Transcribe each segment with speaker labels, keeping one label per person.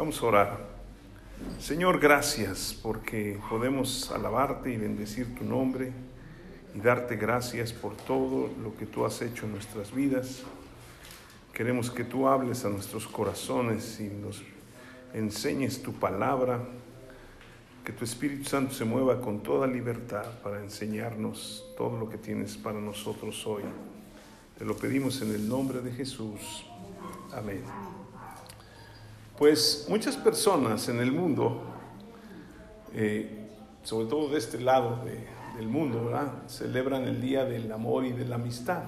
Speaker 1: Vamos a orar. Señor, gracias porque podemos alabarte y bendecir tu nombre y darte gracias por todo lo que tú has hecho en nuestras vidas. Queremos que tú hables a nuestros corazones y nos enseñes tu palabra, que tu Espíritu Santo se mueva con toda libertad para enseñarnos todo lo que tienes para nosotros hoy. Te lo pedimos en el nombre de Jesús. Amén. Pues muchas personas en el mundo, eh, sobre todo de este lado del mundo, ¿verdad? celebran el Día del Amor y de la Amistad.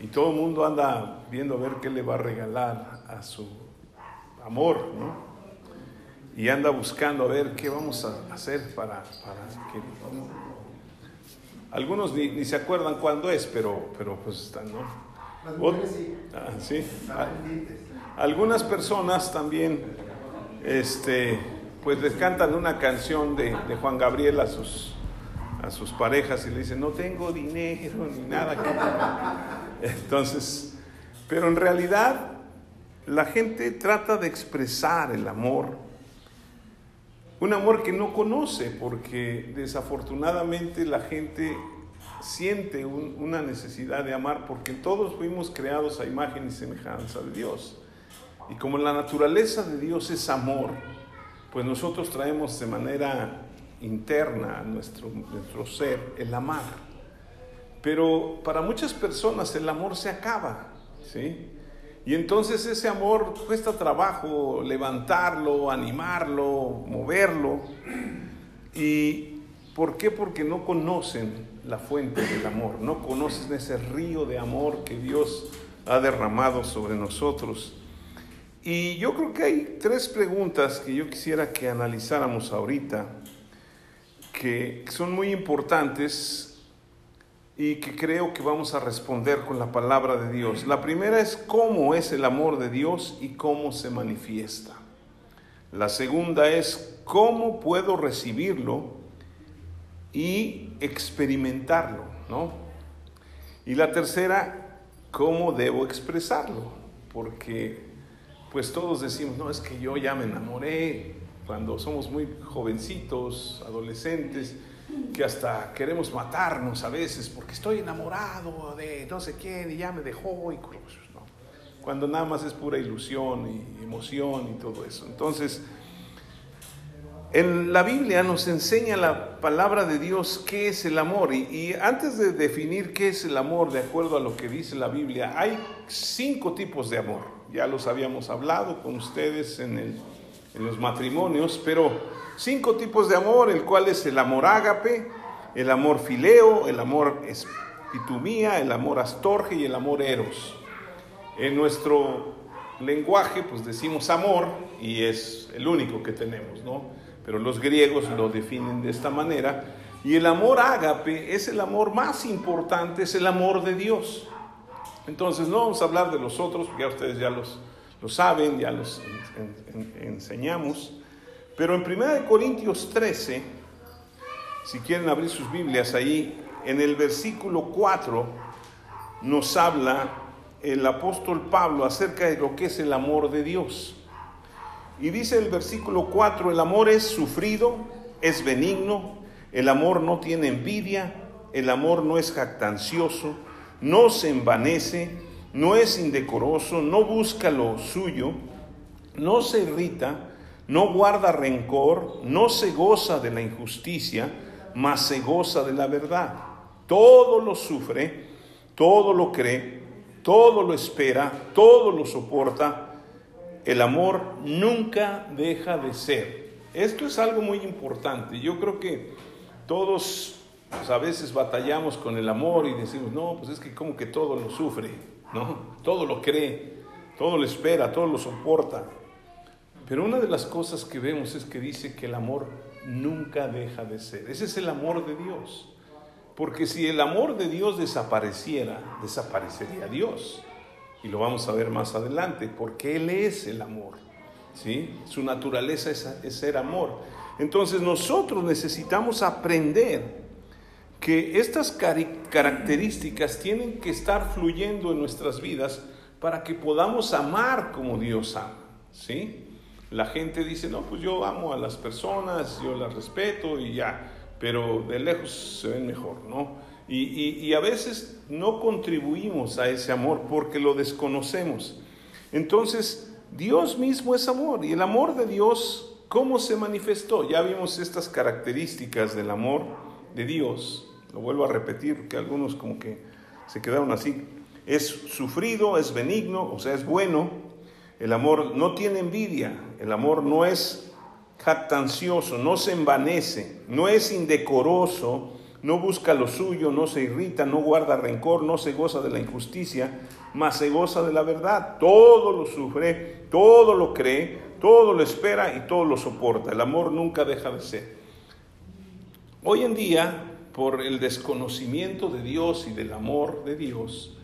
Speaker 1: Y todo el mundo anda viendo a ver qué le va a regalar a su amor, ¿no? Y anda buscando a ver qué vamos a hacer para, para que... Algunos ni, se acuerdan cuándo es, pero, pero pues están, ¿no? Ah, sí. Ah, algunas personas también, este, pues les cantan una canción de, Juan Gabriel a sus, a sus parejas y le dicen, no tengo dinero ni nada. Entonces, pero en realidad la gente trata de expresar el amor, un amor que no conoce, porque desafortunadamente la gente siente una necesidad de amar, porque todos fuimos creados a imagen y semejanza de Dios. Y como la naturaleza de Dios es amor, pues nosotros traemos de manera interna a nuestro, nuestro ser el amar. Pero para muchas personas el amor se acaba, ¿sí? Y entonces ese amor cuesta trabajo levantarlo, animarlo, moverlo. ¿Y por qué? Porque no conocen la fuente del amor, no conocen ese río de amor que Dios ha derramado sobre nosotros. Y yo creo que hay tres preguntas que yo quisiera que analizáramos ahorita, que son muy importantes y que creo que vamos a responder con la palabra de Dios. La primera es cómo es el amor de Dios y cómo se manifiesta. La segunda es cómo puedo recibirlo y experimentarlo, ¿no? Y la tercera, cómo debo expresarlo, porque pues todos decimos, no, es que yo ya me enamoré cuando somos muy jovencitos, adolescentes, que hasta queremos matarnos a veces porque estoy enamorado de no sé quién y ya me dejó y ¿no? cuando nada más es pura ilusión y emoción y todo eso. Entonces, en la Biblia nos enseña la palabra de Dios qué es el amor y, antes de definir qué es el amor de acuerdo a lo que dice la Biblia, hay cinco tipos de amor ya los habíamos hablado con ustedes en, los matrimonios, pero cinco tipos de amor, el cual es el amor ágape, el amor fileo, el amor espitumía, el amor astorge y el amor eros. En nuestro lenguaje, pues decimos amor y es el único que tenemos, ¿no? Pero los griegos lo definen de esta manera. Y el amor ágape es el amor más importante, es el amor de Dios. Entonces no vamos a hablar de los otros, porque ya ustedes ya los, saben, ya los enseñamos. Pero en 1 Corintios 13, si quieren abrir sus Biblias ahí, en el versículo 4 nos habla el apóstol Pablo acerca de lo que es el amor de Dios. Y dice el versículo 4, el amor es sufrido, es benigno, el amor no tiene envidia, el amor no es jactancioso, no se envanece, no es indecoroso, no busca lo suyo, no se irrita, no guarda rencor, no se goza de la injusticia, mas se goza de la verdad. Todo lo sufre, todo lo cree, todo lo espera, todo lo soporta. El amor nunca deja de ser. Esto es algo muy importante. Yo creo que todos pues a veces batallamos con el amor y decimos, no, pues es que como que todo lo sufre, ¿no? Todo lo cree, todo lo espera, todo lo soporta. Pero una de las cosas que vemos es que dice que el amor nunca deja de ser. Ese es el amor de Dios. Porque si el amor de Dios desapareciera, desaparecería Dios. Y lo vamos a ver más adelante, porque Él es el amor. ¿sí? Su naturaleza es, es ser amor. Entonces nosotros necesitamos aprender que estas características tienen que estar fluyendo en nuestras vidas para que podamos amar como Dios ama, ¿sí? la gente dice, no, pues yo amo a las personas, yo las respeto y ya, pero de lejos se ven mejor, ¿no? Y, y, a veces no contribuimos a ese amor porque lo desconocemos. Entonces, Dios mismo es amor y el amor de Dios, ¿cómo se manifestó? Ya vimos estas características del amor de Dios. Lo vuelvo a repetir, que algunos como que se quedaron así. Es sufrido, es benigno, o sea, es bueno. El amor no tiene envidia, el amor no es jactancioso, no se envanece, no es indecoroso, no busca lo suyo, no se irrita, no guarda rencor, no se goza de la injusticia, mas se goza de la verdad. Todo lo sufre, todo lo cree, todo lo espera y todo lo soporta. El amor nunca deja de ser. Hoy en día, por el desconocimiento de Dios y del amor de Dios,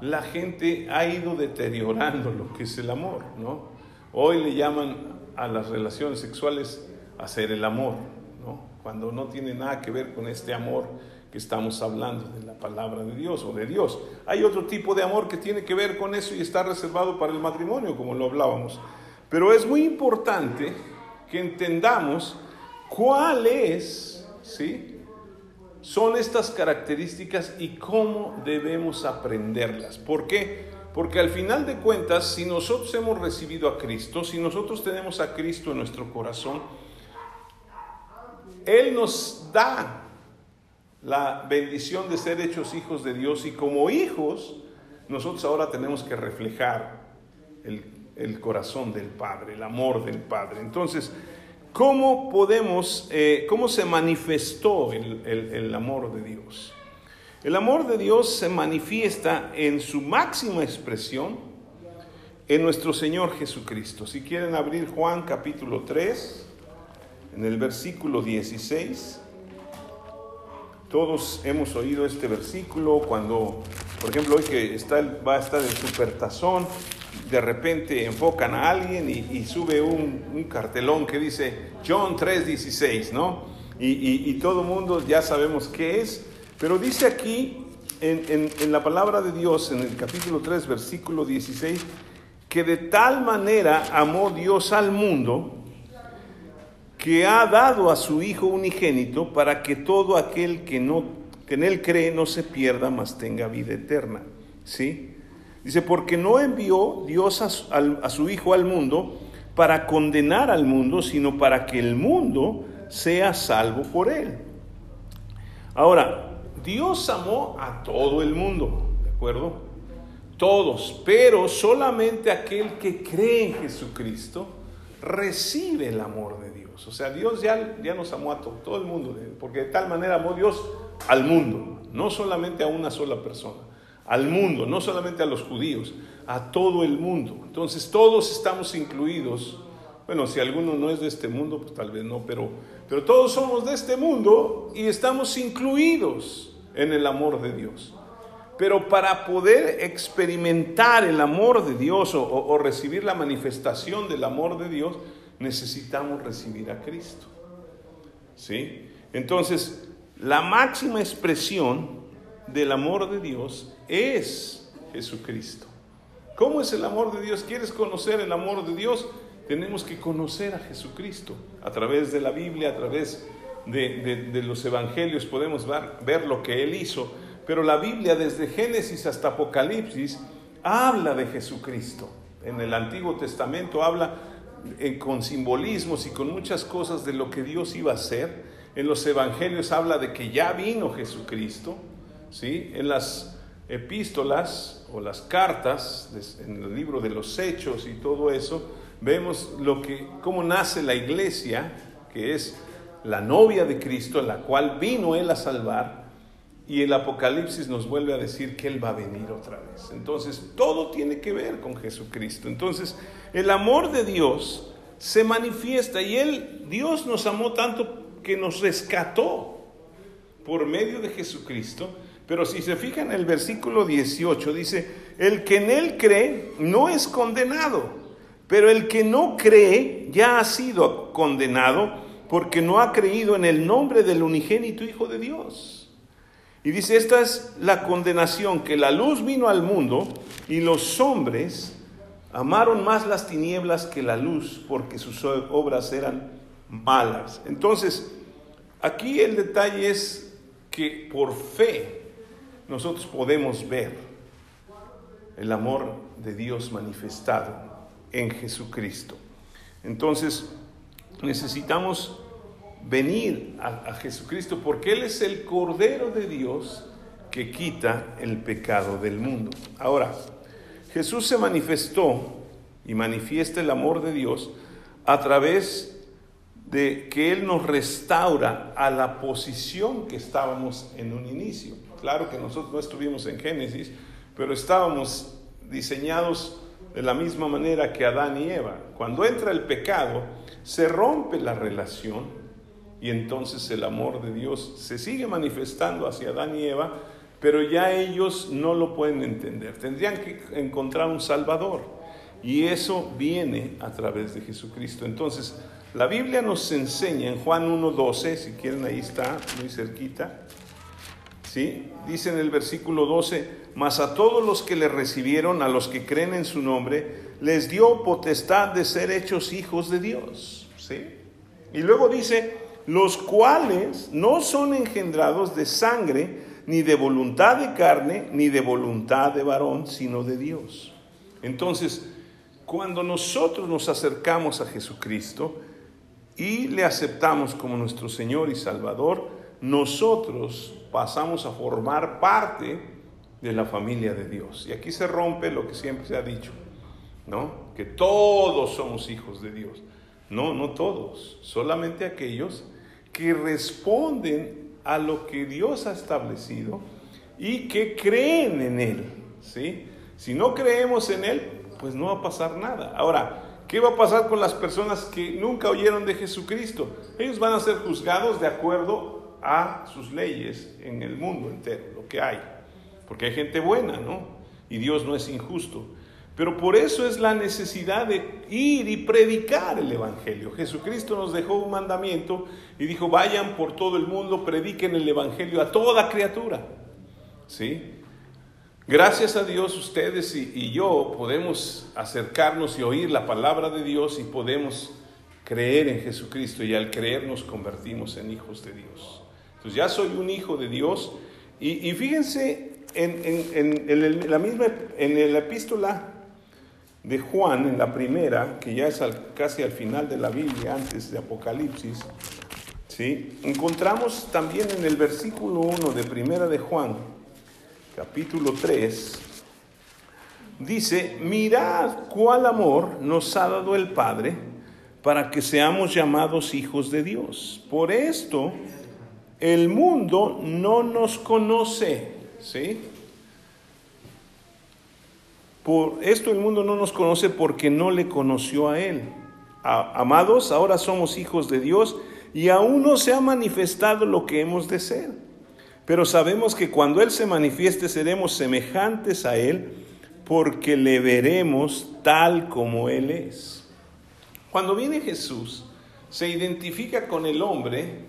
Speaker 1: la gente ha ido deteriorando lo que es el amor, ¿no? Hoy le llaman a las relaciones sexuales hacer el amor, ¿no? Cuando no tiene nada que ver con este amor que estamos hablando de la palabra de Dios o de Dios. Hay otro tipo de amor que tiene que ver con eso y está reservado para el matrimonio, como lo hablábamos. Pero es muy importante que entendamos cuál es, ¿sí? Son estas características y cómo debemos aprenderlas. ¿Por qué? Porque al final de cuentas, si nosotros hemos recibido a Cristo, si nosotros tenemos a Cristo en nuestro corazón, Él nos da la bendición de ser hechos hijos de Dios y como hijos, nosotros ahora tenemos que reflejar el, corazón del Padre, el amor del Padre. Entonces, ¿Cómo podemos, eh, cómo se manifestó el, amor de Dios? El amor de Dios se manifiesta en su máxima expresión en nuestro Señor Jesucristo. Si quieren abrir Juan capítulo 3, en el versículo 16, todos hemos oído este versículo cuando, por ejemplo, hoy que está, va a estar el supertazón, de repente enfocan a alguien y, sube un, cartelón que dice John 3:16, ¿no? Y, todo el mundo ya sabemos qué es, pero dice aquí en, la palabra de Dios, en el capítulo 3, versículo 16, que de tal manera amó Dios al mundo que ha dado a su Hijo unigénito para que todo aquel que, no, que en él cree no se pierda, mas tenga vida eterna. ¿Sí? Dice, porque no envió Dios a, su Hijo al mundo para condenar al mundo, sino para que el mundo sea salvo por él. Ahora, Dios amó a todo el mundo, ¿de acuerdo? Todos, pero solamente aquel que cree en Jesucristo recibe el amor de Dios. O sea, Dios ya, ya nos amó a todo, todo el mundo, porque de tal manera amó Dios al mundo, no solamente a una sola persona al mundo, no solamente a los judíos, a todo el mundo. Entonces todos estamos incluidos. Bueno, si alguno no es de este mundo, pues tal vez no, pero, pero todos somos de este mundo y estamos incluidos en el amor de Dios. Pero para poder experimentar el amor de Dios o, o recibir la manifestación del amor de Dios, necesitamos recibir a Cristo. ¿Sí? Entonces, la máxima expresión del amor de Dios es Jesucristo. ¿Cómo es el amor de Dios? ¿Quieres conocer el amor de Dios? Tenemos que conocer a Jesucristo a través de la Biblia, a través de, los evangelios podemos ver, ver lo que Él hizo. Pero la Biblia desde Génesis hasta Apocalipsis habla de Jesucristo. En el Antiguo Testamento habla eh, con simbolismos y con muchas cosas de lo que Dios iba a hacer. En los evangelios habla de que ya vino Jesucristo. ¿sí? En las epístolas o las cartas, en el libro de los hechos y todo eso, vemos lo que, cómo nace la iglesia, que es la novia de Cristo, la cual vino Él a salvar, y el Apocalipsis nos vuelve a decir que Él va a venir otra vez. Entonces, todo tiene que ver con Jesucristo. Entonces, el amor de Dios se manifiesta y Él, Dios nos amó tanto que nos rescató por medio de Jesucristo pero si se fijan en el versículo 18, dice, el que en él cree no es condenado, pero el que no cree ya ha sido condenado porque no ha creído en el nombre del unigénito Hijo de Dios. Y dice, esta es la condenación, que la luz vino al mundo y los hombres Amaron más las tinieblas que la luz porque sus obras eran malas. Entonces, aquí el detalle es que por fe nosotros podemos ver el amor de Dios manifestado en Jesucristo. Entonces, necesitamos venir a, Jesucristo porque Él es el Cordero de Dios que quita el pecado del mundo. Ahora, Jesús se manifestó y manifiesta el amor de Dios a través de que Él nos restaura a la posición que estábamos en un inicio. Claro que nosotros no estuvimos en Génesis, pero estábamos diseñados de la misma manera que Adán y Eva. Cuando entra el pecado, se rompe la relación y entonces el amor de Dios se sigue manifestando hacia Adán y Eva, pero ya ellos no lo pueden entender. Tendrían que encontrar un Salvador y eso viene a través de Jesucristo. Entonces, la Biblia nos enseña en Juan 1.12, si quieren ahí está, muy cerquita, dice en el versículo 12, mas a todos los que le recibieron, a los que creen en su nombre, les dio potestad de ser hechos hijos de Dios. ¿sí? Y luego dice, los cuales no son engendrados de sangre, ni de voluntad de carne, ni de voluntad de varón, sino de Dios. Entonces, cuando nosotros nos acercamos a Jesucristo y le aceptamos como nuestro Señor y Salvador, nosotros pasamos a formar parte de la familia de Dios. Y aquí se rompe lo que siempre se ha dicho, ¿no? Que todos somos hijos de Dios. No, no todos, solamente aquellos que responden a lo que Dios ha establecido y que creen en Él, ¿sí? Si no creemos en Él, pues no va a pasar nada. Ahora, ¿qué va a pasar con las personas que nunca oyeron de Jesucristo? Ellos van a ser juzgados de acuerdo a sus leyes en el mundo entero, lo que hay porque hay gente buena, ¿no? Y Dios no es injusto. Pero por eso es la necesidad de ir y predicar el Evangelio. Jesucristo nos dejó un mandamiento y dijo, vayan por todo el mundo, prediquen el Evangelio a toda criatura. ¿Sí? Gracias a Dios ustedes y, y yo podemos acercarnos y oír la palabra de Dios y podemos creer en Jesucristo y al creer nos convertimos en hijos de Dios. Entonces ya soy un hijo de Dios y, y fíjense en, la misma, en la epístola de Juan, en la primera, que ya es casi al final de la Biblia, antes de Apocalipsis, ¿sí? encontramos también en el versículo 1 de primera de Juan, capítulo 3, dice, mirad cuál amor nos ha dado el Padre para que seamos llamados hijos de Dios. Por esto el mundo no nos conoce ¿sí? Por esto el mundo no nos conoce porque no le conoció a Él. amados, ahora somos hijos de Dios y aún no se ha manifestado lo que hemos de ser. Pero sabemos que cuando Él se manifieste seremos semejantes a Él porque le veremos tal como Él es. Cuando viene Jesús, se identifica con el hombre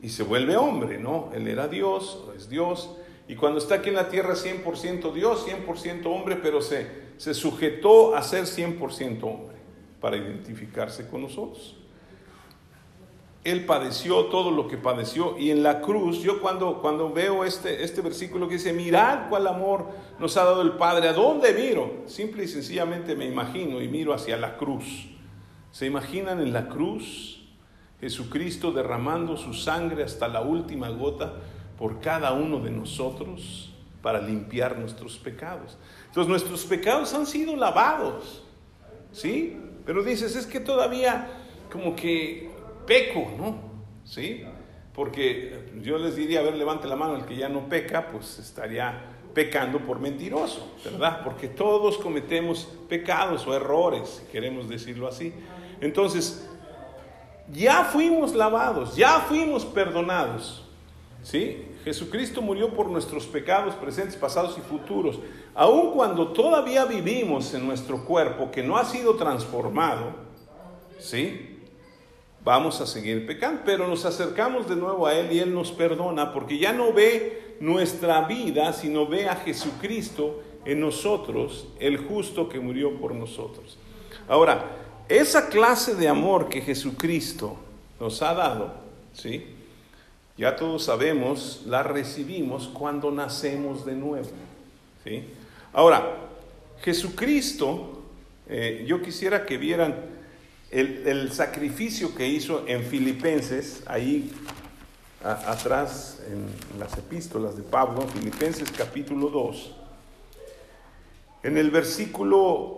Speaker 1: y se vuelve hombre, ¿no? Él era Dios, es Dios, y cuando está aquí en la tierra 100% Dios, 100% hombre, pero se, se sujetó a ser 100% hombre para identificarse con nosotros. Él padeció todo lo que padeció y en la cruz, yo cuando, cuando veo este, este versículo que dice, mirad cuál amor nos ha dado el Padre, ¿a dónde miro? Simple y sencillamente me imagino y miro hacia la cruz. ¿Se imaginan en la cruz Jesucristo derramando su sangre hasta la última gota? por cada uno de nosotros para limpiar nuestros pecados. Entonces nuestros pecados han sido lavados, ¿sí? Pero dices, es que todavía como que peco, ¿no? ¿Sí? Porque yo les diría, a ver, levante la mano el que ya no peca, pues estaría pecando por mentiroso, ¿verdad? Porque todos cometemos pecados o errores, si queremos decirlo así. Entonces, ya fuimos lavados, ya fuimos perdonados, ¿sí? Jesucristo murió por nuestros pecados presentes, pasados y futuros. Aun cuando todavía vivimos en nuestro cuerpo que no ha sido transformado, ¿sí? Vamos a seguir pecando, pero nos acercamos de nuevo a Él y Él nos perdona porque ya no ve nuestra vida, sino ve a Jesucristo en nosotros el justo que murió por nosotros. Ahora, esa clase de amor que Jesucristo nos ha dado, ¿sí? Ya todos sabemos, la recibimos cuando nacemos de nuevo, ¿sí? Ahora, Jesucristo, eh, yo quisiera que vieran el, el, sacrificio que hizo en Filipenses, ahí atrás en las epístolas de Pablo, Filipenses capítulo 2, en el versículo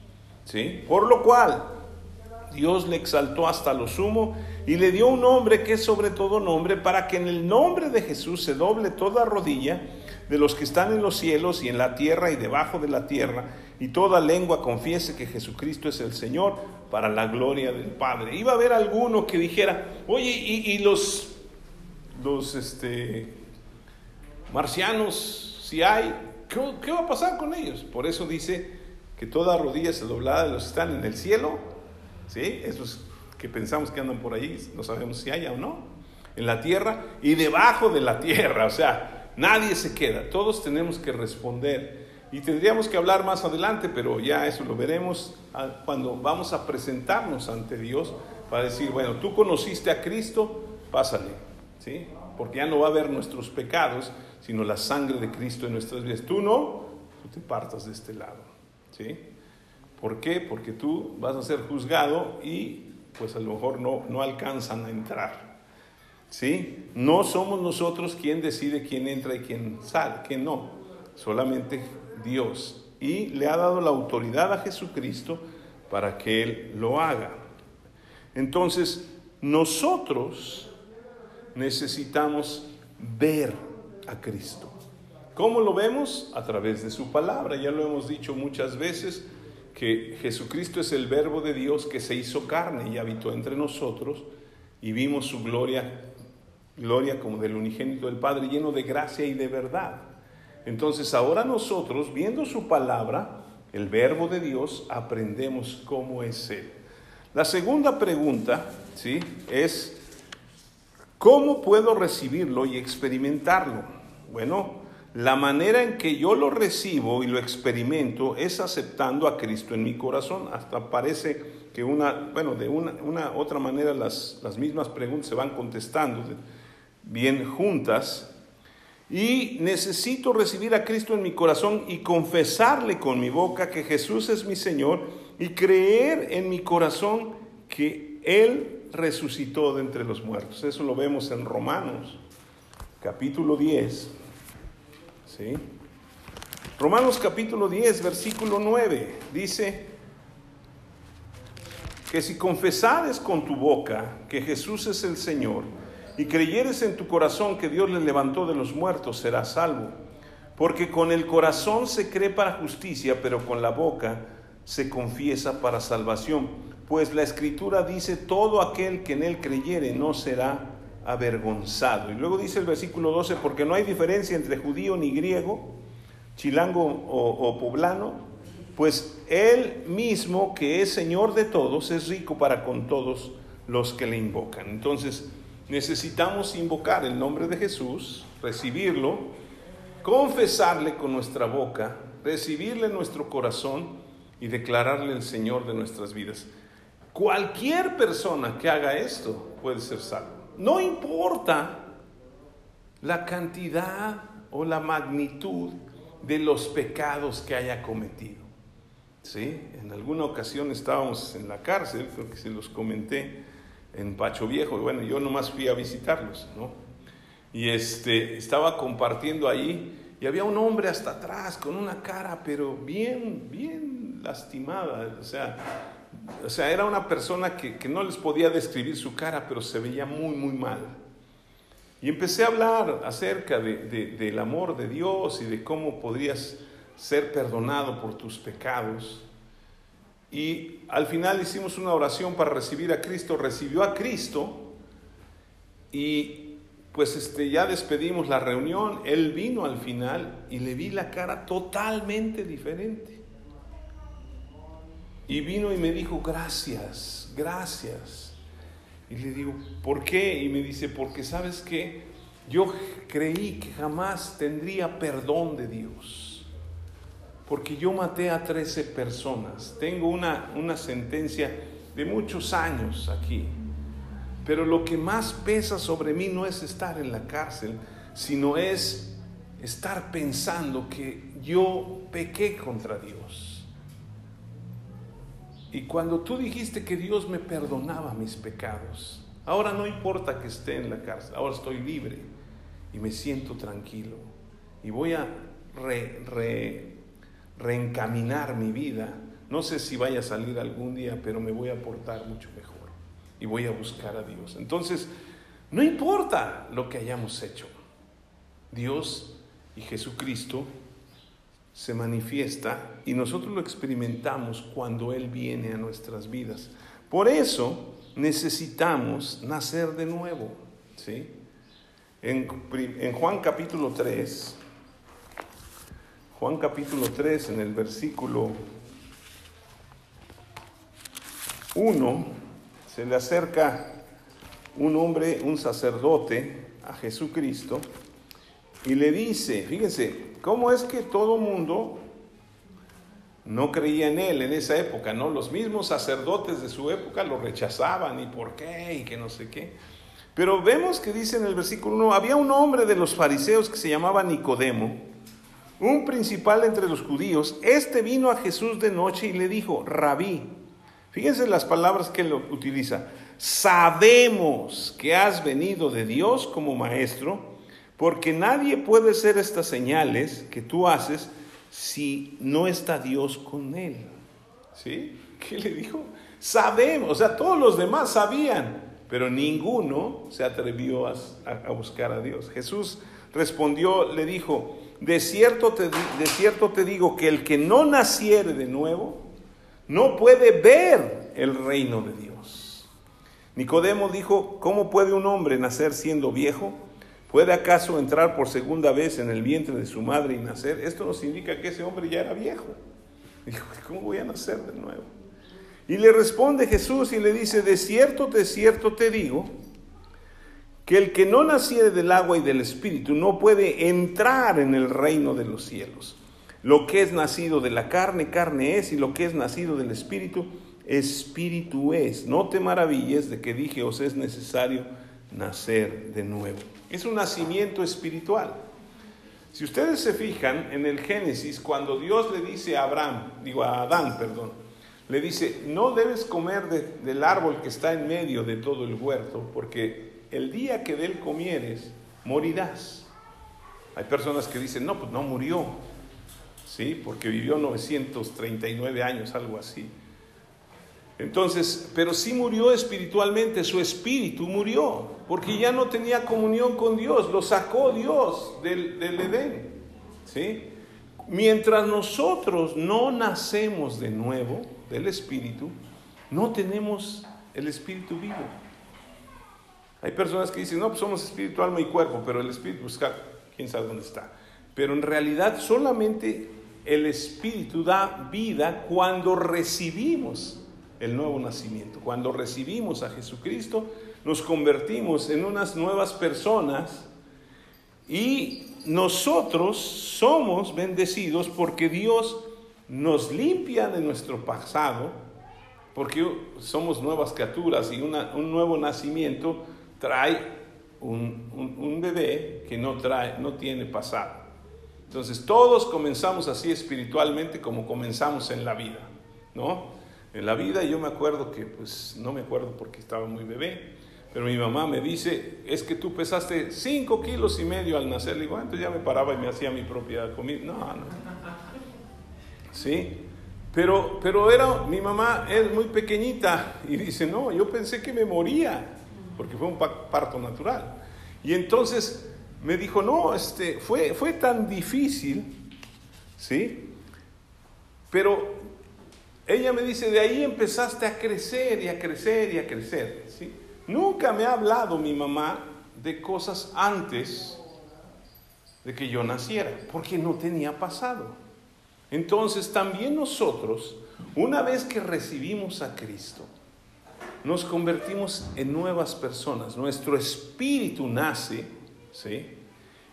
Speaker 1: Por lo cual Dios le exaltó hasta lo sumo y le dio un nombre que es sobre todo nombre para que en el nombre de Jesús se doble toda rodilla de los que están en los cielos y en la tierra y debajo de la tierra y toda lengua confiese que Jesucristo es el Señor para la gloria del Padre. Iba a haber alguno que dijera, oye, y, los, los este, marcianos, si hay, ¿qué, va a pasar con ellos? Por eso dice que toda rodilla se doblará de los que están en el cielo, ¿sí? Esos que pensamos que andan por ahí, no sabemos si haya o no, en la tierra y debajo de la tierra, o sea, nadie se queda, todos tenemos que responder. Y tendríamos que hablar más adelante, pero ya eso lo veremos cuando vamos a presentarnos ante Dios para decir, bueno, tú conociste a Cristo, pásale, ¿sí? Porque ya no va a haber nuestros pecados, sino la sangre de Cristo en nuestras vidas. Tú no, tú te partas de este lado. ¿Por qué? Porque tú vas a ser juzgado y pues a lo mejor no, no alcanzan a entrar. ¿Sí? No somos nosotros quien decide quién entra y quién sale, quién no. Solamente Dios. Y le ha dado la autoridad a Jesucristo para que Él lo haga. Entonces, nosotros necesitamos ver a Cristo. ¿Cómo lo vemos? A través de su palabra. Ya lo hemos dicho muchas veces que Jesucristo es el verbo de Dios que se hizo carne y habitó entre nosotros y vimos su gloria, gloria como del unigénito del Padre, lleno de gracia y de verdad. Entonces ahora nosotros, viendo su palabra, el verbo de Dios, aprendemos cómo es Él. La segunda pregunta, ¿sí? Es, ¿cómo puedo recibirlo y experimentarlo? Bueno, la manera en que yo lo recibo y lo experimento es aceptando a Cristo en mi corazón. Hasta parece que una, bueno, de una, una otra manera las, las mismas preguntas se van contestando bien juntas. Y necesito recibir a Cristo en mi corazón y confesarle con mi boca que Jesús es mi Señor y creer en mi corazón que Él resucitó de entre los muertos. Eso lo vemos en Romanos, capítulo 10 Romanos capítulo 10, versículo 9, dice que si confesares con tu boca que Jesús es el Señor y creyeres en tu corazón que Dios le levantó de los muertos, serás salvo. Porque con el corazón se cree para justicia, pero con la boca se confiesa para salvación. Pues la escritura dice, todo aquel que en él creyere no será avergonzado. Y luego dice el versículo 12, porque no hay diferencia entre judío ni griego, chilango o, poblano, pues él mismo, que es Señor de todos, es rico para con todos los que le invocan. Entonces, necesitamos invocar el nombre de Jesús, recibirlo, confesarle con nuestra boca, recibirle en nuestro corazón y declararle el Señor de nuestras vidas. Cualquier persona que haga esto puede ser salvo. No importa la cantidad o la magnitud de los pecados que haya cometido. ¿Sí? En alguna ocasión estábamos en la cárcel, creo que se los comenté en Pacho Viejo, bueno, yo nomás fui a visitarlos, ¿no? Y este, estaba compartiendo ahí y había un hombre hasta atrás con una cara, pero bien, bien lastimada, o sea, o sea, era una persona que, no les podía describir su cara, pero se veía muy, muy mal. Y empecé a hablar acerca del amor de Dios y de cómo podrías ser perdonado por tus pecados. Y al final hicimos una oración para recibir a Cristo, recibió a Cristo y pues este, ya despedimos la reunión, él vino al final y le vi la cara totalmente diferente. Y vino y me dijo, gracias, gracias. Y le digo, ¿por qué? Y me dice, porque sabes que yo creí que jamás tendría perdón de Dios porque yo maté a 13 personas. Tengo una, una sentencia de muchos años aquí. Pero lo que más pesa sobre mí no es estar en la cárcel, sino es estar pensando que yo pequé contra Dios. Y cuando tú dijiste que Dios me perdonaba mis pecados, ahora no importa que esté en la cárcel, ahora estoy libre y me siento tranquilo. Y voy a re, reencaminar mi vida. No sé si vaya a salir algún día, pero me voy a portar mucho mejor y voy a buscar a Dios. Entonces, no importa lo que hayamos hecho. Dios y Jesucristo se manifiesta y nosotros lo experimentamos cuando Él viene a nuestras vidas. Por eso necesitamos nacer de nuevo. ¿sí? En, en Juan capítulo 3, Juan capítulo 3, en el versículo 1, se le acerca un hombre, un sacerdote, a Jesucristo y le dice, fíjense, ¿cómo es que todo mundo no creía en él en esa época, ¿no? Los mismos sacerdotes de su época lo rechazaban y por qué y que no sé qué. Pero vemos que dice en el versículo 1, había un hombre de los fariseos que se llamaba Nicodemo, un principal entre los judíos, este vino a Jesús de noche y le dijo, rabí, fíjense las palabras que él utiliza, sabemos que has venido de Dios como maestro, porque nadie puede hacer estas señales que tú haces si no está Dios con él. ¿Sí? ¿Qué le dijo? Sabemos, o sea, todos los demás sabían, pero ninguno se atrevió a, a buscar a Dios. Jesús respondió, le dijo, de cierto, te, de cierto te digo que el que no naciere de nuevo no puede ver el reino de Dios. Nicodemo dijo, ¿cómo puede un hombre nacer siendo viejo? ¿Puede acaso entrar por segunda vez en el vientre de su madre y nacer? Esto nos indica que ese hombre ya era viejo. Dijo, ¿cómo voy a nacer de nuevo? Y le responde Jesús y le dice, de cierto, de cierto te digo, que el que no naciere del agua y del espíritu no puede entrar en el reino de los cielos. Lo que es nacido de la carne, carne es, y lo que es nacido del espíritu, espíritu es. No te maravilles de que dije os es necesario nacer de nuevo. Es un nacimiento espiritual. Si ustedes se fijan en el Génesis, cuando Dios le dice a Abraham, digo a Adán, perdón, le dice, no debes comer del árbol que está en medio de todo el huerto, porque el día que de él comieres, morirás. Hay personas que dicen, no, pues no murió, ¿sí? Porque vivió 939 años, algo así. Entonces, pero sí murió espiritualmente, su espíritu murió, porque ya no tenía comunión con Dios, lo sacó Dios del, del Edén, ¿sí? Mientras nosotros no nacemos de nuevo del espíritu, no tenemos el espíritu vivo. Hay personas que dicen, no, pues somos espíritu, alma y cuerpo, pero el espíritu, pues quién sabe dónde está. Pero en realidad solamente el espíritu da vida cuando recibimos el nuevo nacimiento. Cuando recibimos a Jesucristo, nos convertimos en unas nuevas personas y nosotros somos bendecidos porque Dios nos limpia de nuestro pasado, porque somos nuevas criaturas y un nuevo nacimiento trae un, bebé que no, trae, no tiene pasado. Entonces todos comenzamos así espiritualmente como comenzamos en la vida, ¿no? En la vida yo me acuerdo que, pues no me acuerdo porque estaba muy bebé, pero mi mamá me dice, es que tú pesaste 5 kilos y medio al nacer. Le digo, ah, entonces ya me paraba y me hacía mi propia comida. No, no. ¿Sí? Pero, pero era, mi mamá es muy pequeñita y dice, no, yo pensé que me moría porque fue un parto natural. Y entonces me dijo, no, este, fue, fue tan difícil, ¿Sí? Pero ella me dice, de ahí empezaste a crecer y a crecer y a crecer. ¿sí? Nunca me ha hablado mi mamá de cosas antes de que yo naciera, porque no tenía pasado. Entonces también nosotros, una vez que recibimos a Cristo, nos convertimos en nuevas personas. Nuestro espíritu nace, ¿sí?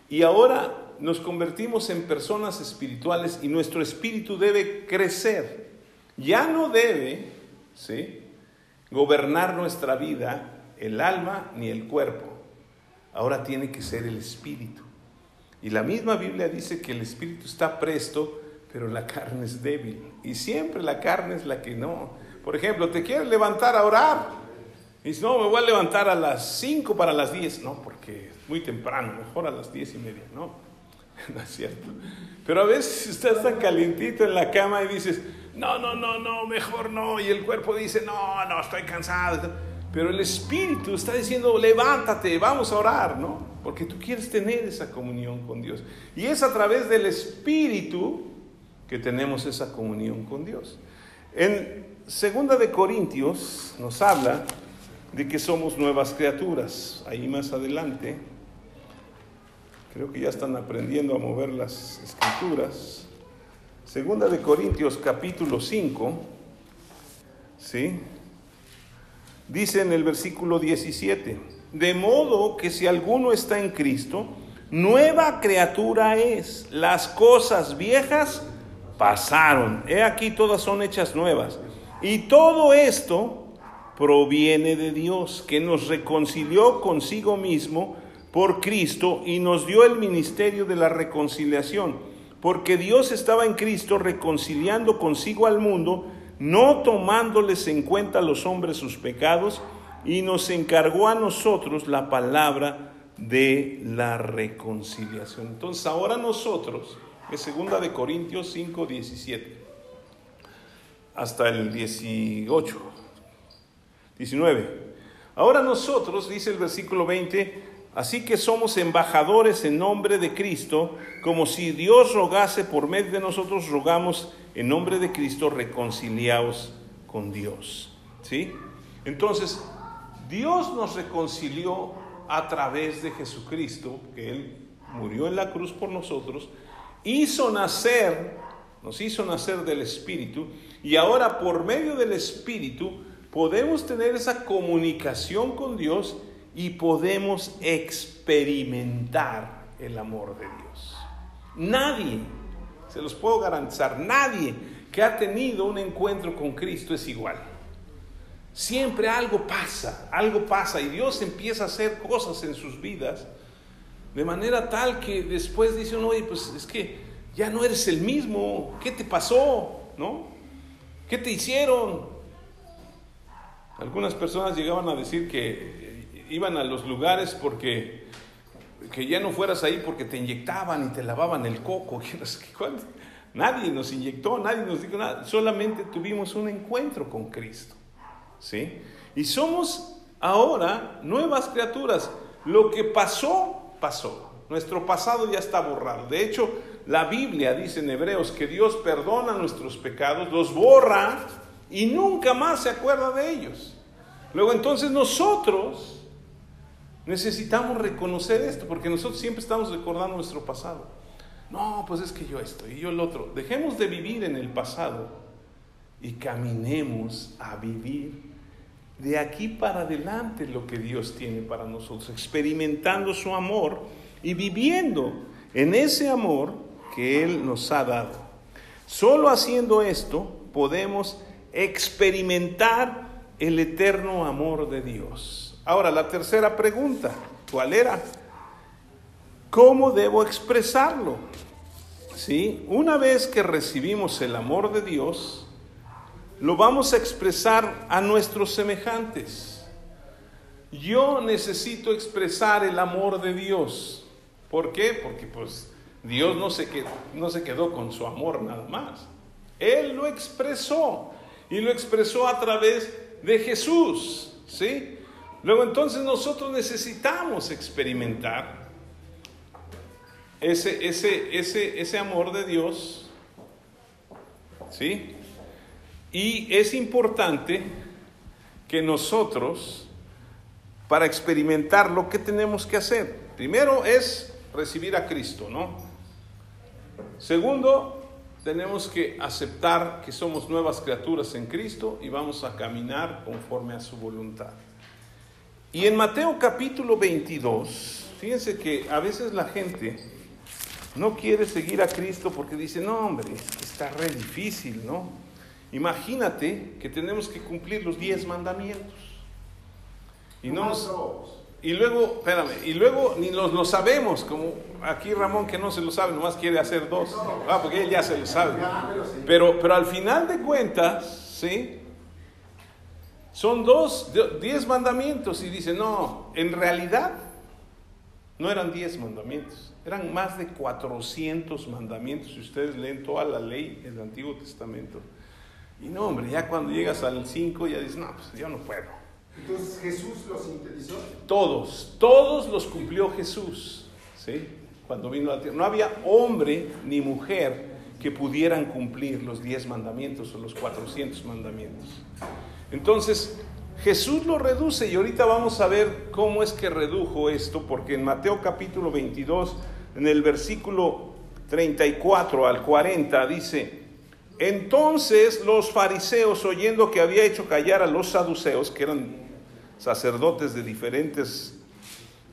Speaker 1: Y ahora nos convertimos en personas espirituales y nuestro espíritu debe crecer. Ya no debe, ¿sí? Gobernar nuestra vida el alma ni el cuerpo. Ahora tiene que ser el espíritu. Y la misma Biblia dice que el espíritu está presto, pero la carne es débil. Y siempre la carne es la que no. Por ejemplo, te quieres levantar a orar. Y no, me voy a levantar a las 5 para las 10. No, porque es muy temprano, mejor a las 10 y media. No, no es cierto. Pero a veces estás tan calientito en la cama y dices, no, no, no, no, mejor no. Y el cuerpo dice, no, no, estoy cansado. Pero el Espíritu está diciendo, levántate, vamos a orar, ¿no? Porque tú quieres tener esa comunión con Dios. Y es a través del Espíritu que tenemos esa comunión con Dios. En Segunda de Corintios nos habla de que somos nuevas criaturas. Ahí más adelante, creo que ya están aprendiendo a mover las escrituras. Segunda de Corintios capítulo 5, ¿sí? Dice en el versículo 17, de modo que si alguno está en Cristo, nueva criatura es. Las cosas viejas pasaron. He aquí todas son hechas nuevas. Y todo esto proviene de Dios, que nos reconcilió consigo mismo por Cristo y nos dio el ministerio de la reconciliación. Porque Dios estaba en Cristo reconciliando consigo al mundo no tomándoles en cuenta a los hombres sus pecados, y nos encargó a nosotros la palabra de la reconciliación. Entonces ahora nosotros, es segunda de Corintios 5, 17, hasta el 18, 19. Ahora nosotros, dice el versículo 20, así que somos embajadores en nombre de Cristo, como si Dios rogase por medio de nosotros, rogamos en nombre de Cristo, reconciliaos con Dios. ¿Sí? Entonces, Dios nos reconcilió a través de Jesucristo, que Él murió en la cruz por nosotros, hizo nacer, nos hizo nacer del Espíritu, y ahora por medio del Espíritu podemos tener esa comunicación con Dios y podemos experimentar el amor de Dios. Nadie se los puedo garantizar, nadie que ha tenido un encuentro con Cristo es igual. Siempre algo pasa, algo pasa y Dios empieza a hacer cosas en sus vidas de manera tal que después dicen, oye, pues es que ya no eres el mismo, ¿qué te pasó? ¿No? ¿Qué te hicieron? Algunas personas llegaban a decir que iban a los lugares porque que ya no fueras ahí porque te inyectaban y te lavaban el coco. Nadie nos inyectó, nadie nos dijo nada, solamente tuvimos un encuentro con Cristo. ¿Sí? Y somos ahora nuevas criaturas. Lo que pasó, pasó. Nuestro pasado ya está borrado. De hecho, la Biblia dice en Hebreos que Dios perdona nuestros pecados, los borra y nunca más se acuerda de ellos. Luego entonces nosotros Necesitamos reconocer esto, porque nosotros siempre estamos recordando nuestro pasado. No, pues es que yo esto y yo el otro. Dejemos de vivir en el pasado y caminemos a vivir de aquí para adelante lo que Dios tiene para nosotros, experimentando su amor y viviendo en ese amor que Él nos ha dado. Solo haciendo esto podemos experimentar el eterno amor de Dios. Ahora, la tercera pregunta, ¿cuál era? ¿Cómo debo expresarlo? ¿Sí? Una vez que recibimos el amor de Dios, lo vamos a expresar a nuestros semejantes. Yo necesito expresar el amor de Dios. ¿Por qué? Porque pues Dios no se, quedó, no se quedó con su amor nada más. Él lo expresó y lo expresó a través de Jesús. ¿Sí? Luego entonces nosotros necesitamos experimentar ese, ese, ese, ese amor de Dios ¿Sí? Y es importante que nosotros, para experimentarlo, ¿qué tenemos que hacer? Primero es recibir a Cristo, ¿no? Segundo, tenemos que aceptar que somos nuevas criaturas en Cristo y vamos a caminar conforme a su voluntad. Y en Mateo capítulo 22, fíjense que a veces la gente no quiere seguir a Cristo porque dice, no hombre, está re difícil, ¿no? Imagínate que tenemos que cumplir los diez mandamientos. Y no y luego, espérame, y luego ni los lo sabemos, como aquí Ramón que no se lo sabe, nomás quiere hacer dos. Ah, porque él ya se lo sabe. Pero, pero al final de cuentas, ¿sí? Son dos, diez mandamientos y dice, no, en realidad no eran diez mandamientos, eran más de 400 mandamientos. Si ustedes leen toda la ley del Antiguo Testamento. Y no, hombre, ya cuando llegas al 5 ya dices, no, pues yo no puedo.
Speaker 2: Entonces Jesús los sintetizó.
Speaker 1: Todos, todos los cumplió Jesús. ¿sí? Cuando vino a la tierra. No había hombre ni mujer que pudieran cumplir los 10 mandamientos o los 400 mandamientos. Entonces, Jesús lo reduce y ahorita vamos a ver cómo es que redujo esto, porque en Mateo capítulo 22, en el versículo 34 al 40, dice, entonces los fariseos, oyendo que había hecho callar a los saduceos, que eran sacerdotes de diferentes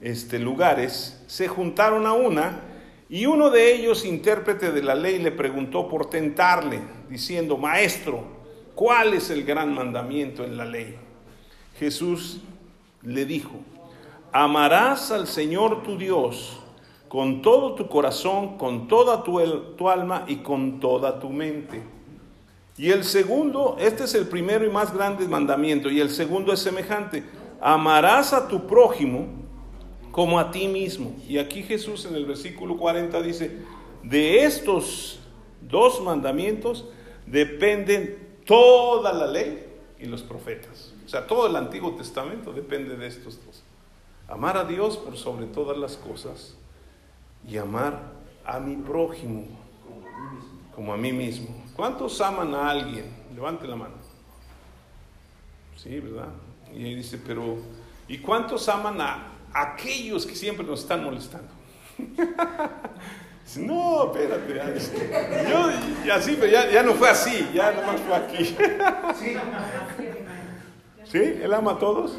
Speaker 1: este, lugares, se juntaron a una y uno de ellos, intérprete de la ley, le preguntó por tentarle, diciendo, Maestro, ¿cuál es el gran mandamiento en la ley? Jesús le dijo, amarás al Señor tu Dios con todo tu corazón, con toda tu, alma y con toda tu mente. Y el segundo, este es el primero y más grande mandamiento, y el segundo es semejante, amarás a tu prójimo como a ti mismo. Y aquí Jesús en el versículo 40 dice, de estos dos mandamientos dependen toda la ley y los profetas. O sea, todo el Antiguo Testamento depende de estos dos. Amar a Dios por sobre todas las cosas y amar a mi prójimo como a mí mismo. ¿Cuántos aman a alguien? Levante la mano. Sí, ¿verdad? Y ahí dice, pero ¿y cuántos aman a aquellos que siempre nos están molestando? no, espérate. Yo, y así, pero ya, ya, no fue así, ya nomás fue aquí. ¿Sí? ¿Él ama a todos?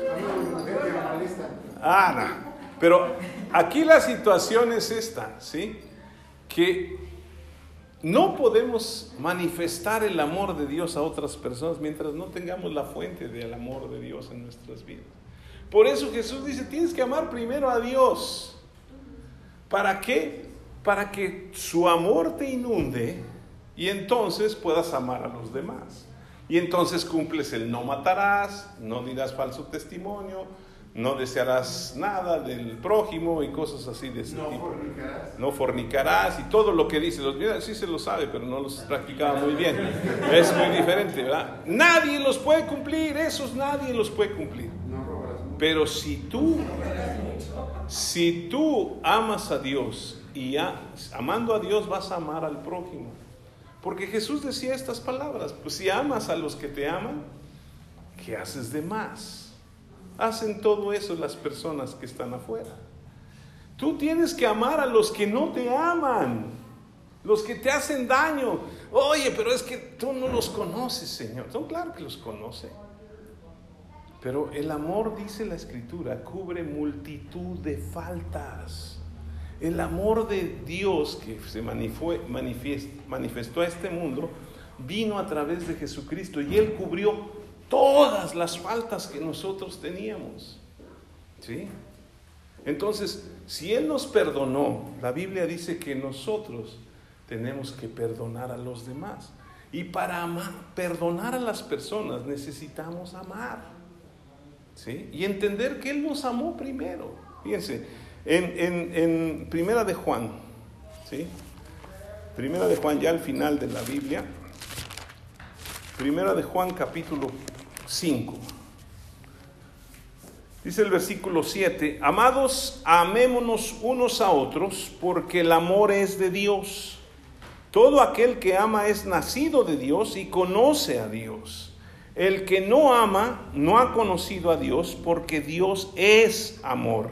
Speaker 1: Ah, no. Pero aquí la situación es esta, ¿sí? Que no podemos manifestar el amor de Dios a otras personas mientras no tengamos la fuente del amor de Dios en nuestras vidas. Por eso Jesús dice, tienes que amar primero a Dios. ¿Para qué? Para que su amor te inunde y entonces puedas amar a los demás. Y entonces cumples el no matarás, no dirás falso testimonio, no desearás nada del prójimo y cosas así de ese
Speaker 2: no
Speaker 1: tipo.
Speaker 2: Fornicarás.
Speaker 1: No fornicarás y todo lo que dice. Los sí se lo sabe, pero no los practicaba muy bien. Es muy diferente, ¿verdad? Nadie los puede cumplir, esos nadie los puede cumplir. Pero si tú, si tú amas a Dios y amando a Dios vas a amar al prójimo. Porque Jesús decía estas palabras, pues si amas a los que te aman, ¿qué haces de más? Hacen todo eso las personas que están afuera. Tú tienes que amar a los que no te aman, los que te hacen daño. Oye, pero es que tú no los conoces, Señor. No, claro que los conoce. Pero el amor, dice la escritura, cubre multitud de faltas. El amor de Dios que se manifestó a este mundo vino a través de Jesucristo y Él cubrió todas las faltas que nosotros teníamos. ¿Sí? Entonces, si Él nos perdonó, la Biblia dice que nosotros tenemos que perdonar a los demás. Y para amar, perdonar a las personas necesitamos amar. ¿Sí? Y entender que Él nos amó primero. Fíjense, en, en- en Primera de Juan, ¿sí? Primera de Juan, ya al final de la Biblia, Primera de Juan capítulo 5. Dice el versículo 7, amados, amémonos unos a otros porque el amor es de Dios. Todo aquel que ama es nacido de Dios y conoce a Dios. El que no ama no ha conocido a Dios porque Dios es amor.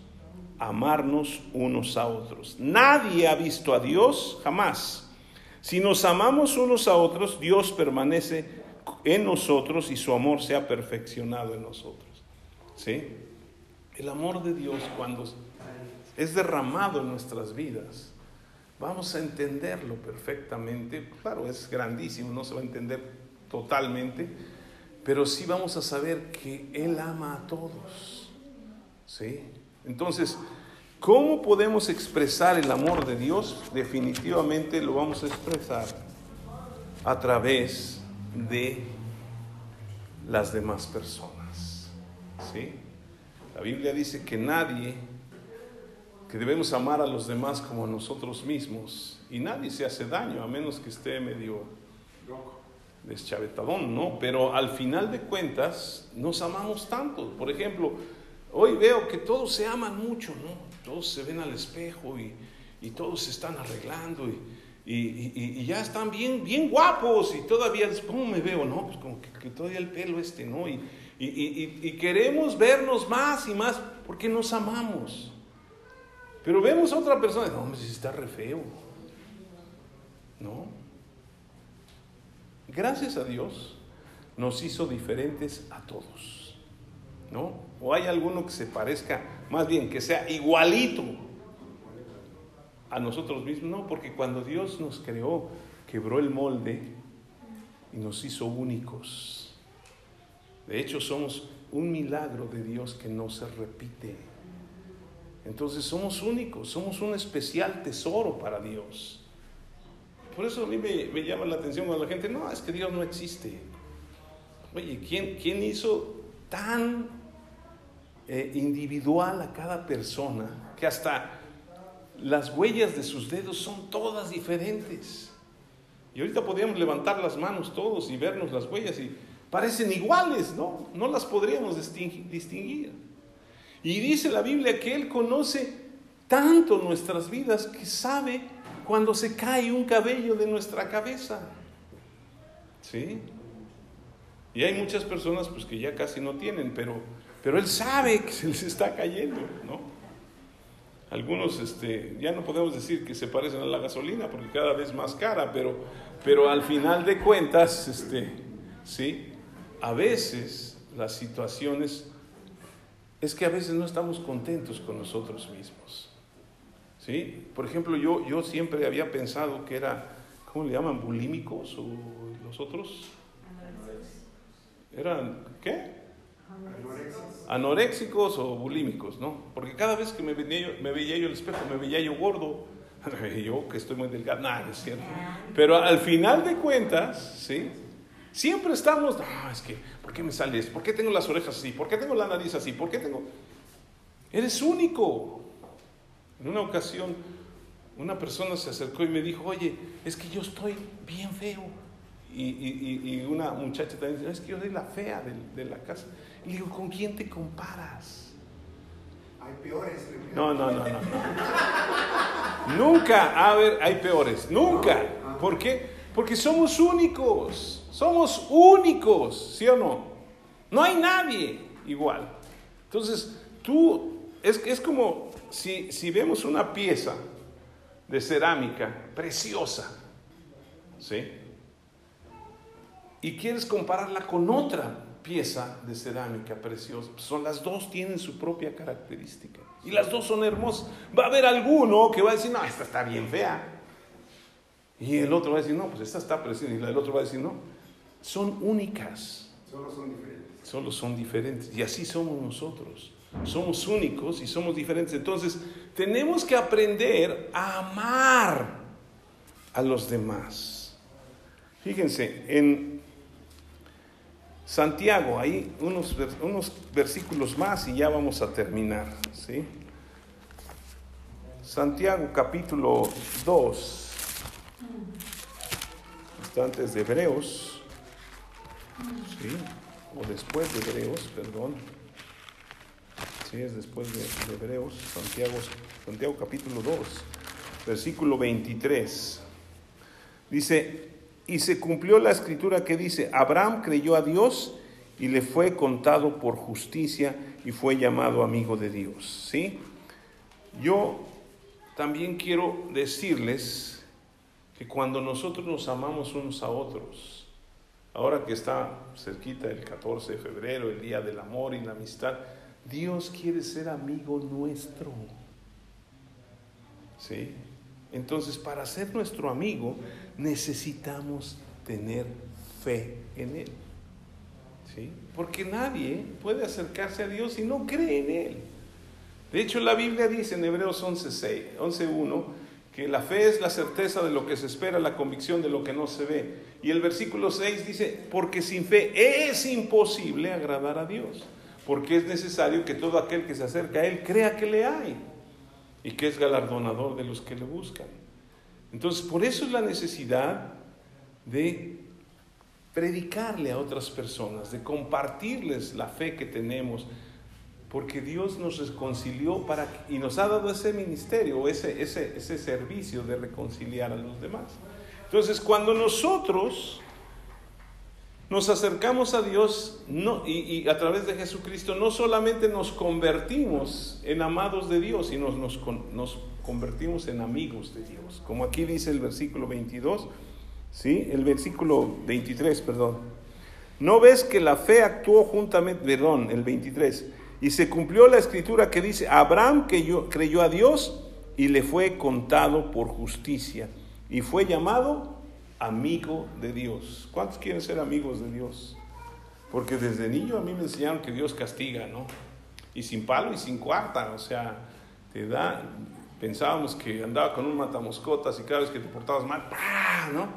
Speaker 1: amarnos unos a otros. Nadie ha visto a Dios jamás. Si nos amamos unos a otros, Dios permanece en nosotros y su amor se ha perfeccionado en nosotros. ¿Sí? El amor de Dios cuando es derramado en nuestras vidas, vamos a entenderlo perfectamente. Claro, es grandísimo, no se va a entender totalmente, pero sí vamos a saber que Él ama a todos. ¿Sí? Entonces, ¿cómo podemos expresar el amor de Dios? Definitivamente lo vamos a expresar a través de las demás personas. ¿Sí? La Biblia dice que nadie, que debemos amar a los demás como a nosotros mismos, y nadie se hace daño a menos que esté medio deschavetadón, ¿no? Pero al final de cuentas nos amamos tanto. Por ejemplo, Hoy veo que todos se aman mucho, ¿no? Todos se ven al espejo y, todos se están arreglando y, ya están bien, bien guapos y todavía, ¿cómo me veo? No, pues como que, todavía el pelo este, ¿no? Y, queremos vernos más y más porque nos amamos. Pero vemos a otra persona, no, hombre, si está re feo. ¿No? Gracias a Dios nos hizo diferentes a todos. ¿no? O hay alguno que se parezca, más bien que sea igualito a nosotros mismos, no, porque cuando Dios nos creó, quebró el molde y nos hizo únicos. De hecho, somos un milagro de Dios que no se repite. Entonces somos únicos, somos un especial tesoro para Dios. Por eso a mí me, llama la atención cuando la gente, no, es que Dios no existe. Oye, ¿quién, quién hizo tan eh, individual a cada persona, que hasta las huellas de sus dedos son todas diferentes. Y ahorita podríamos levantar las manos todos y vernos las huellas y parecen iguales, ¿no? No las podríamos distinguir. Y dice la Biblia que Él conoce tanto nuestras vidas que sabe cuando se cae un cabello de nuestra cabeza. ¿Sí? Y hay muchas personas pues que ya casi no tienen, pero pero él sabe que se les está cayendo, ¿no? Algunos, este, ya no podemos decir que se parecen a la gasolina porque cada vez más cara, pero, pero al final de cuentas, este, sí, a veces las situaciones es que a veces no estamos contentos con nosotros mismos. ¿Sí? Por ejemplo, yo, yo siempre había pensado que era, ¿cómo le llaman? ¿Bulímicos o los otros? ¿Eran qué? Anoréxicos o bulímicos, ¿no? Porque cada vez que me veía yo, me veía yo el espejo, me veía yo gordo, yo que estoy muy delgado, nada, es cierto. Pero al final de cuentas, ¿sí? Siempre estamos, no, es que, ¿por qué me sale esto? ¿Por qué tengo las orejas así? ¿Por qué tengo la nariz así? ¿Por qué tengo...? Eres único. En una ocasión, una persona se acercó y me dijo, oye, es que yo estoy bien feo. Y, una muchacha también dice, es que yo soy la fea de la casa. Y digo, ¿con quién te comparas?
Speaker 2: Hay peores.
Speaker 1: No, no, no, no. Nunca, a ver, hay peores. Nunca. ¿Por qué? Porque somos únicos. Somos únicos, ¿sí o no? No hay nadie igual. Entonces, tú, es, es como si, si vemos una pieza de cerámica preciosa, ¿sí? Y quieres compararla con otra pieza de cerámica preciosa. Son las dos tienen su propia característica y las dos son hermosas. Va a haber alguno que va a decir, no, esta está bien fea. Y el otro va a decir, no, pues esta está preciosa. Y el otro va a decir, no, son únicas.
Speaker 2: Solo son diferentes.
Speaker 1: Solo son diferentes. Y así somos nosotros. Somos únicos y somos diferentes. Entonces, tenemos que aprender a amar a los demás. Fíjense, en Santiago, ahí unos, unos versículos más y ya vamos a terminar. ¿sí? Santiago capítulo 2, está antes de Hebreos, ¿sí? o después de Hebreos, perdón. Sí, es después de, de Hebreos, Santiago, Santiago capítulo 2, versículo 23. Dice, y se cumplió la escritura que dice, Abraham creyó a Dios y le fue contado por justicia y fue llamado amigo de Dios. ¿Sí? Yo también quiero decirles que cuando nosotros nos amamos unos a otros, ahora que está cerquita el 14 de febrero, el Día del Amor y la Amistad, Dios quiere ser amigo nuestro. ¿Sí? Entonces, para ser nuestro amigo, necesitamos tener fe en Él. ¿Sí? Porque nadie puede acercarse a Dios si no cree en Él. De hecho, la Biblia dice en Hebreos 11.1 11, que la fe es la certeza de lo que se espera, la convicción de lo que no se ve. Y el versículo 6 dice, porque sin fe es imposible agradar a Dios, porque es necesario que todo aquel que se acerca a Él crea que le hay y que es galardonador de los que le buscan. Entonces, por eso es la necesidad de predicarle a otras personas, de compartirles la fe que tenemos, porque Dios nos reconcilió para, y nos ha dado ese ministerio, ese, ese, ese servicio de reconciliar a los demás. Entonces, cuando nosotros nos acercamos a Dios y, a través de Jesucristo, no solamente nos convertimos en amados de Dios, sino nos, convertimos en amigos de Dios. Como aquí dice el versículo 22, ¿sí? El versículo 23, perdón. ¿No ves que la fe actuó juntamente, perdón, el 23, y se cumplió la escritura que dice, Abraham que creyó a Dios y le fue contado por justicia y fue llamado amigo de Dios. ¿Cuántos quieren ser amigos de Dios? Porque desde niño a mí me enseñaron que Dios castiga, ¿no? Y sin palo y sin cuarta, o sea, te da, pensábamos que andaba con un matamoscotas y cada vez que te portabas mal, ¡ah! ¿no?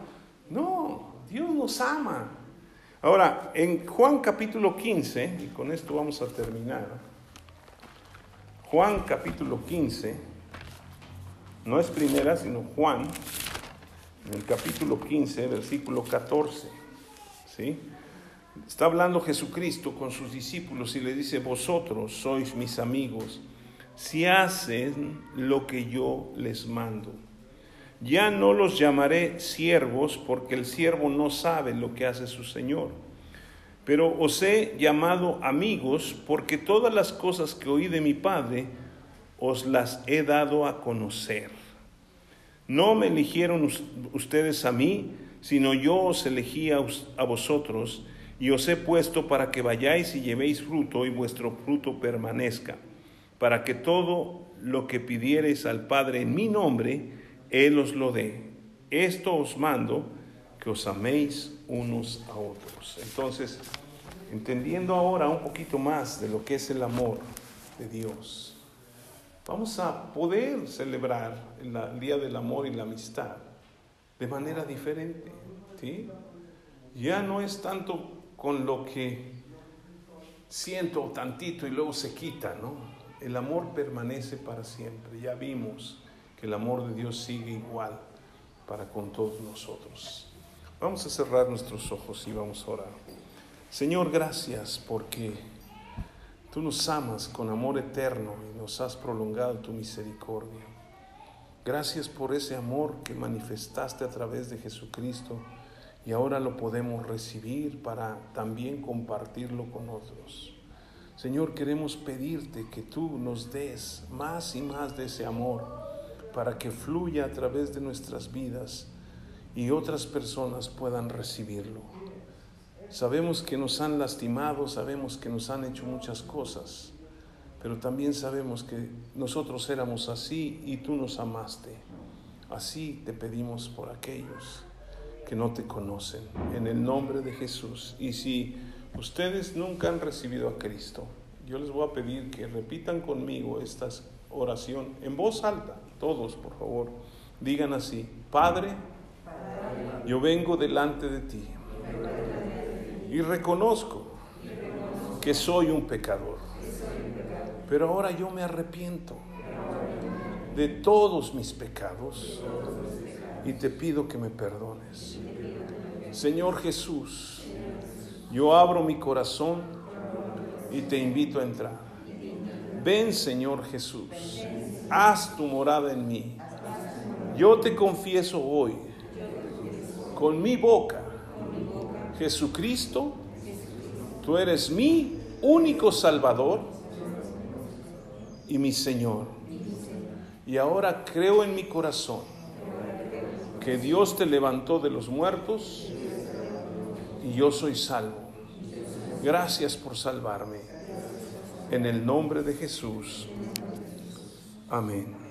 Speaker 1: No, Dios nos ama. Ahora, en Juan capítulo 15, y con esto vamos a terminar, Juan capítulo 15, no es primera, sino Juan en el capítulo 15, versículo 14. ¿sí? Está hablando Jesucristo con sus discípulos y le dice, vosotros sois mis amigos si hacen lo que yo les mando. Ya no los llamaré siervos porque el siervo no sabe lo que hace su Señor. Pero os he llamado amigos porque todas las cosas que oí de mi Padre os las he dado a conocer. No me eligieron ustedes a mí, sino yo os elegí a, vosotros y os he puesto para que vayáis y llevéis fruto y vuestro fruto permanezca, para que todo lo que pidiereis al Padre en mi nombre, Él os lo dé. Esto os mando, que os améis unos a otros. Entonces, entendiendo ahora un poquito más de lo que es el amor de Dios, vamos a poder celebrar el Día del Amor y la Amistad de manera diferente. ¿sí? Ya no es tanto con lo que siento tantito y luego se quita, ¿no? El amor permanece para siempre. Ya vimos que el amor de Dios sigue igual para con todos nosotros. Vamos a cerrar nuestros ojos y vamos a orar. Señor, gracias porque Tú nos amas con amor eterno y nos has prolongado tu misericordia. Gracias por ese amor que manifestaste a través de Jesucristo y ahora lo podemos recibir para también compartirlo con otros. Señor, queremos pedirte que tú nos des más y más de ese amor para que fluya a través de nuestras vidas y otras personas puedan recibirlo. Sabemos que nos han lastimado, sabemos que nos han hecho muchas cosas, pero también sabemos que nosotros éramos así y tú nos amaste. Así te pedimos por aquellos que no te conocen, en el nombre de Jesús. Y si ustedes nunca han recibido a Cristo, yo les voy a pedir que repitan conmigo esta oración en voz alta, todos por favor. Digan así, Padre, yo vengo delante de ti y reconozco que soy un pecador. Pero ahora yo me arrepiento de todos mis pecados y te pido que me perdones. Señor Jesús, yo abro mi corazón y te invito a entrar. Ven Señor Jesús, haz tu morada en mí. Yo te confieso hoy con mi boca, Jesucristo, tú eres mi único Salvador y mi Señor. Y ahora creo en mi corazón que Dios te levantó de los muertos y yo soy salvo. Gracias por salvarme. En el nombre de Jesús. Amén.